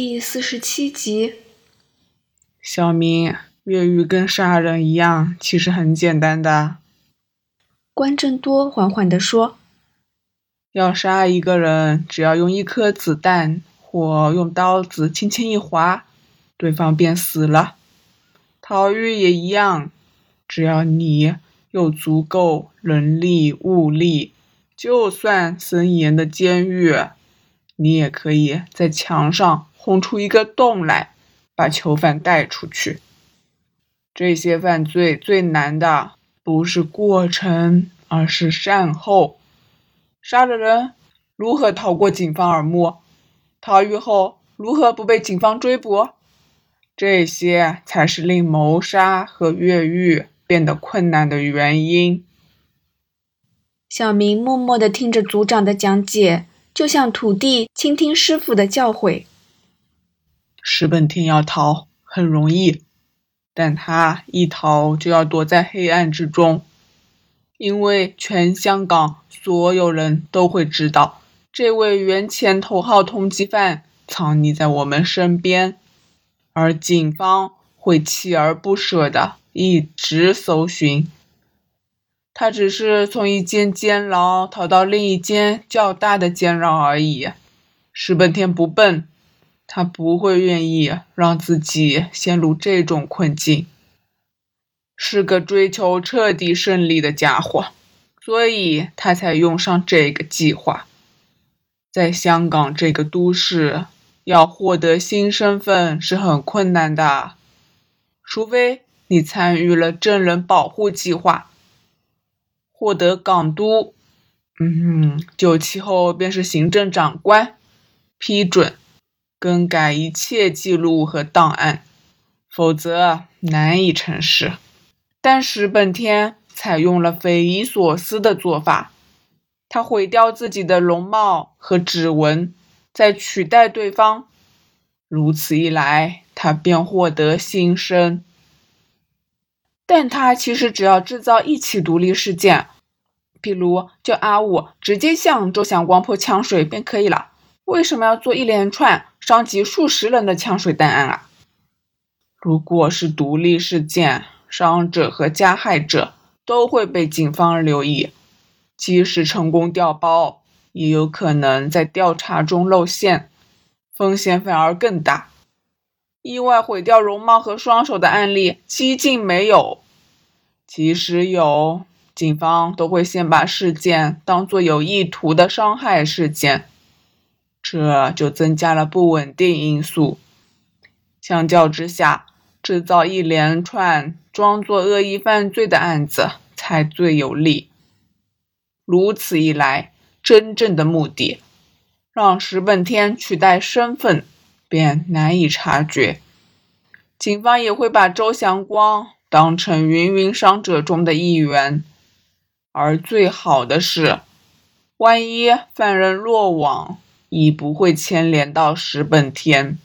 第四十七集。小明，越狱跟杀人一样，其实很简单的。关正多缓缓地说：“要杀一个人，只要用一颗子弹或用刀子轻轻一划，对方便死了。逃狱也一样，只要你有足够人力物力，就算森严的监狱。”你也可以在墙上轰出一个洞来，把囚犯带出去。这些犯罪最难的不是过程，而是善后。杀了人如何逃过警方耳目？逃狱后如何不被警方追捕？这些才是令谋杀和越狱变得困难的原因。小明默默地听着组长的讲解。就像徒弟倾听师傅的教诲。石本天要逃很容易，但他一逃就要躲在黑暗之中，因为全香港所有人都会知道，这位原前头号通缉犯藏匿在我们身边，而警方会锲而不舍的一直搜寻。他只是从一间监牢逃到另一间较大的监牢而已。石本天不笨，他不会愿意让自己陷入这种困境。是个追求彻底胜利的家伙，所以他才用上这个计划。在香港这个都市，要获得新身份是很困难的，除非你参与了证人保护计划。获得港督，嗯，九七后便是行政长官批准更改一切记录和档案，否则难以成事。但石本天采用了匪夷所思的做法，他毁掉自己的容貌和指纹，再取代对方，如此一来，他便获得新生。但他其实只要制造一起独立事件，比如叫阿武直接向周祥光泼枪水便可以了。为什么要做一连串伤及数十人的枪水弹案啊？如果是独立事件，伤者和加害者都会被警方留意，即使成功调包，也有可能在调查中露馅，风险反而更大。意外毁掉容貌和双手的案例几近没有。即使有，警方都会先把事件当作有意图的伤害事件，这就增加了不稳定因素。相较之下，制造一连串装作恶意犯罪的案子才最有利。如此一来，真正的目的让石本天取代身份便难以察觉，警方也会把周祥光。当成芸芸伤者中的一员，而最好的是，万一犯人落网，已不会牵连到石本天，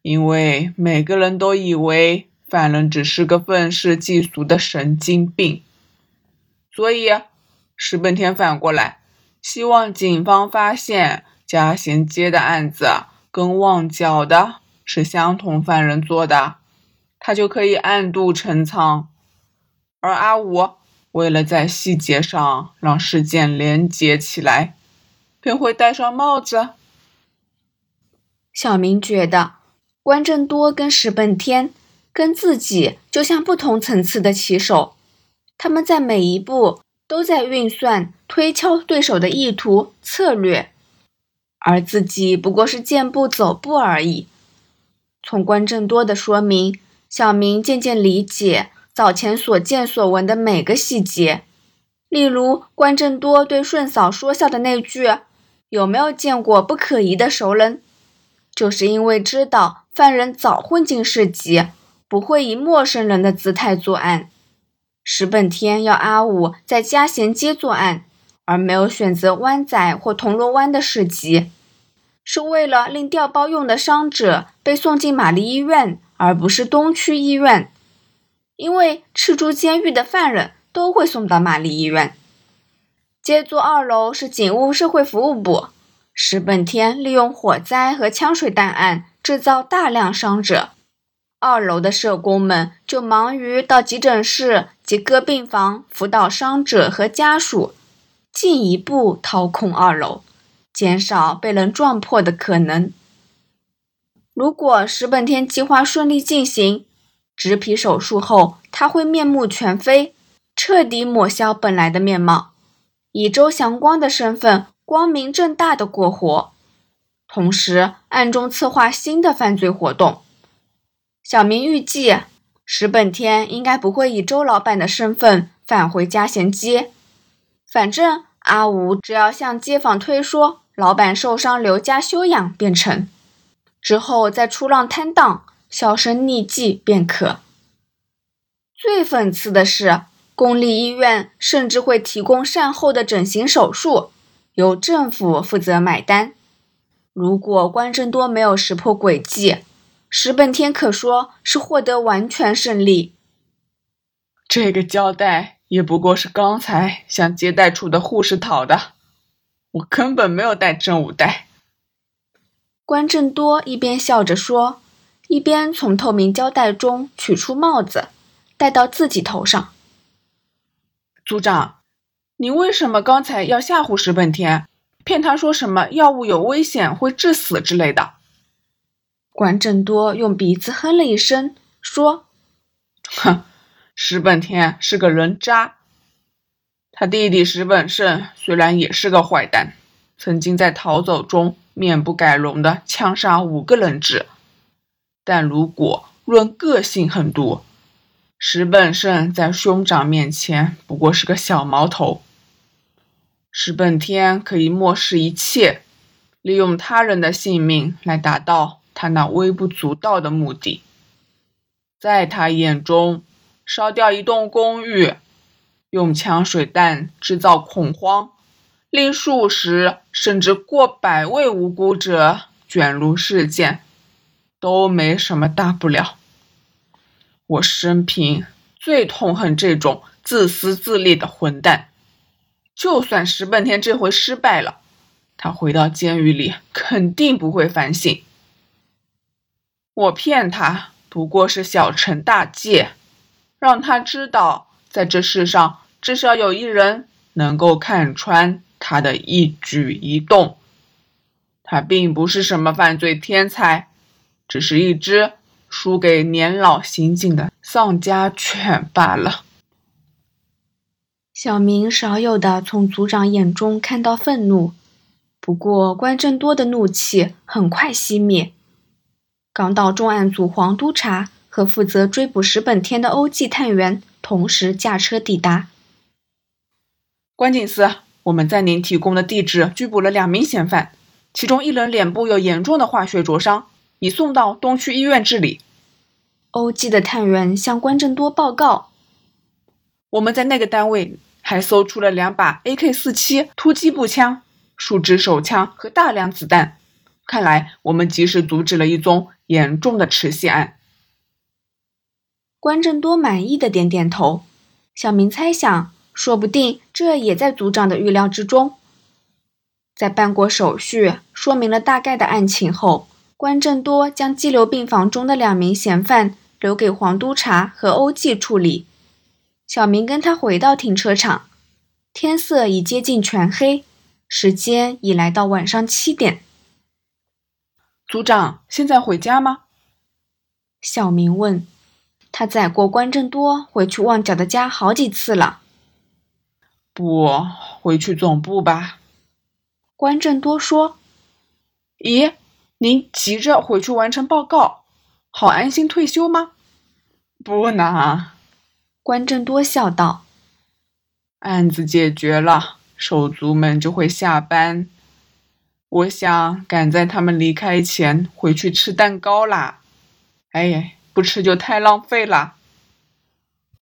因为每个人都以为犯人只是个愤世嫉俗的神经病，所以石本天反过来希望警方发现嘉贤街的案子跟旺角的是相同犯人做的。他就可以暗度陈仓，而阿武为了在细节上让事件连结起来，便会戴上帽子。小明觉得关正多跟石本天跟自己就像不同层次的棋手，他们在每一步都在运算、推敲对手的意图策略，而自己不过是健步走步而已。从关正多的说明。小明渐渐理解早前所见所闻的每个细节，例如关正多对顺嫂说笑的那句“有没有见过不可疑的熟人”，就是因为知道犯人早混进市集，不会以陌生人的姿态作案。石本天要阿武在嘉贤街作案，而没有选择湾仔或铜锣湾的市集，是为了令调包用的伤者被送进玛丽医院。而不是东区医院，因为赤柱监狱的犯人都会送到玛丽医院。接座二楼是警务社会服务部。石本天利用火灾和枪水弹案制造大量伤者，二楼的社工们就忙于到急诊室及各病房辅导伤者和家属，进一步掏空二楼，减少被人撞破的可能。如果石本天计划顺利进行，植皮手术后他会面目全非，彻底抹消本来的面貌，以周祥光的身份光明正大的过活。同时，暗中策划新的犯罪活动。小明预计，石本天应该不会以周老板的身份返回嘉贤街。反正阿吴只要向街坊推说老板受伤留家休养便成，之后再出浪摊档、销声匿迹便可。最讽刺的是，公立医院甚至会提供善后的整形手术，由政府负责买单。如果关正多没有识破诡计，石本天可说是获得完全胜利。这个交代也不过是刚才向接待处的护士讨的，我根本没有带真武带。关正多一边笑着说，一边从透明胶带中取出帽子，戴到自己头上。组长，你为什么刚才要吓唬石本天？骗他说什么药物有危险会致死之类的。关正多用鼻子哼了一声，说：“哼，石本天是个人渣。他弟弟石本胜虽然也是个坏蛋，曾经在逃走中面不改容的枪杀五个人质，但如果论个性狠毒，石本胜在兄长面前不过是个小毛头。”石本天可以漠视一切，利用他人的性命来达到他那微不足道的目的。在他眼中，烧掉一栋公寓，用枪水弹制造恐慌，令数十甚至过百位无辜者卷入事件，都没什么大不了。我生平最痛恨这种自私自利的混蛋。就算石本天这回失败了，他回到监狱里肯定不会反省。我骗他不过是小惩大戒，让他知道在这世上至少有一人能够看穿他的一举一动。他并不是什么犯罪天才，只是一只输给年老刑警的丧家犬罢了。小明少有的从组长眼中看到愤怒，不过关正多的怒气很快熄灭。港岛重案组黄督察和负责追捕石本天的欧记探员同时驾车抵达。关警司，我们在您提供的地址拘捕了两名嫌犯，其中一人脸部有严重的化学灼伤，已送到东区医院治理。欧记的探员向关正多报告：我们在那个单位。还搜出了两把 AK-47 突击步枪、数支手枪和大量子弹。看来我们及时阻止了一宗严重的持械案。关正多满意的点点头。小明猜想，说不定这也在组长的预料之中。在办过手续、说明了大概的案情后，关正多将羁留病房中的两名嫌犯留给黄督察和欧记处理。小明跟他回到停车场，天色已接近全黑，时间已来到晚上七点。组长，现在回家吗？小明问。他载过关正多回去旺角的家好几次了。不，回去总部吧。关正多说。咦，您急着回去完成报告，好安心退休吗？不难。关正多笑道：“案子解决了，手足们就会下班。我想赶在他们离开前回去吃蛋糕啦。哎，不吃就太浪费了。”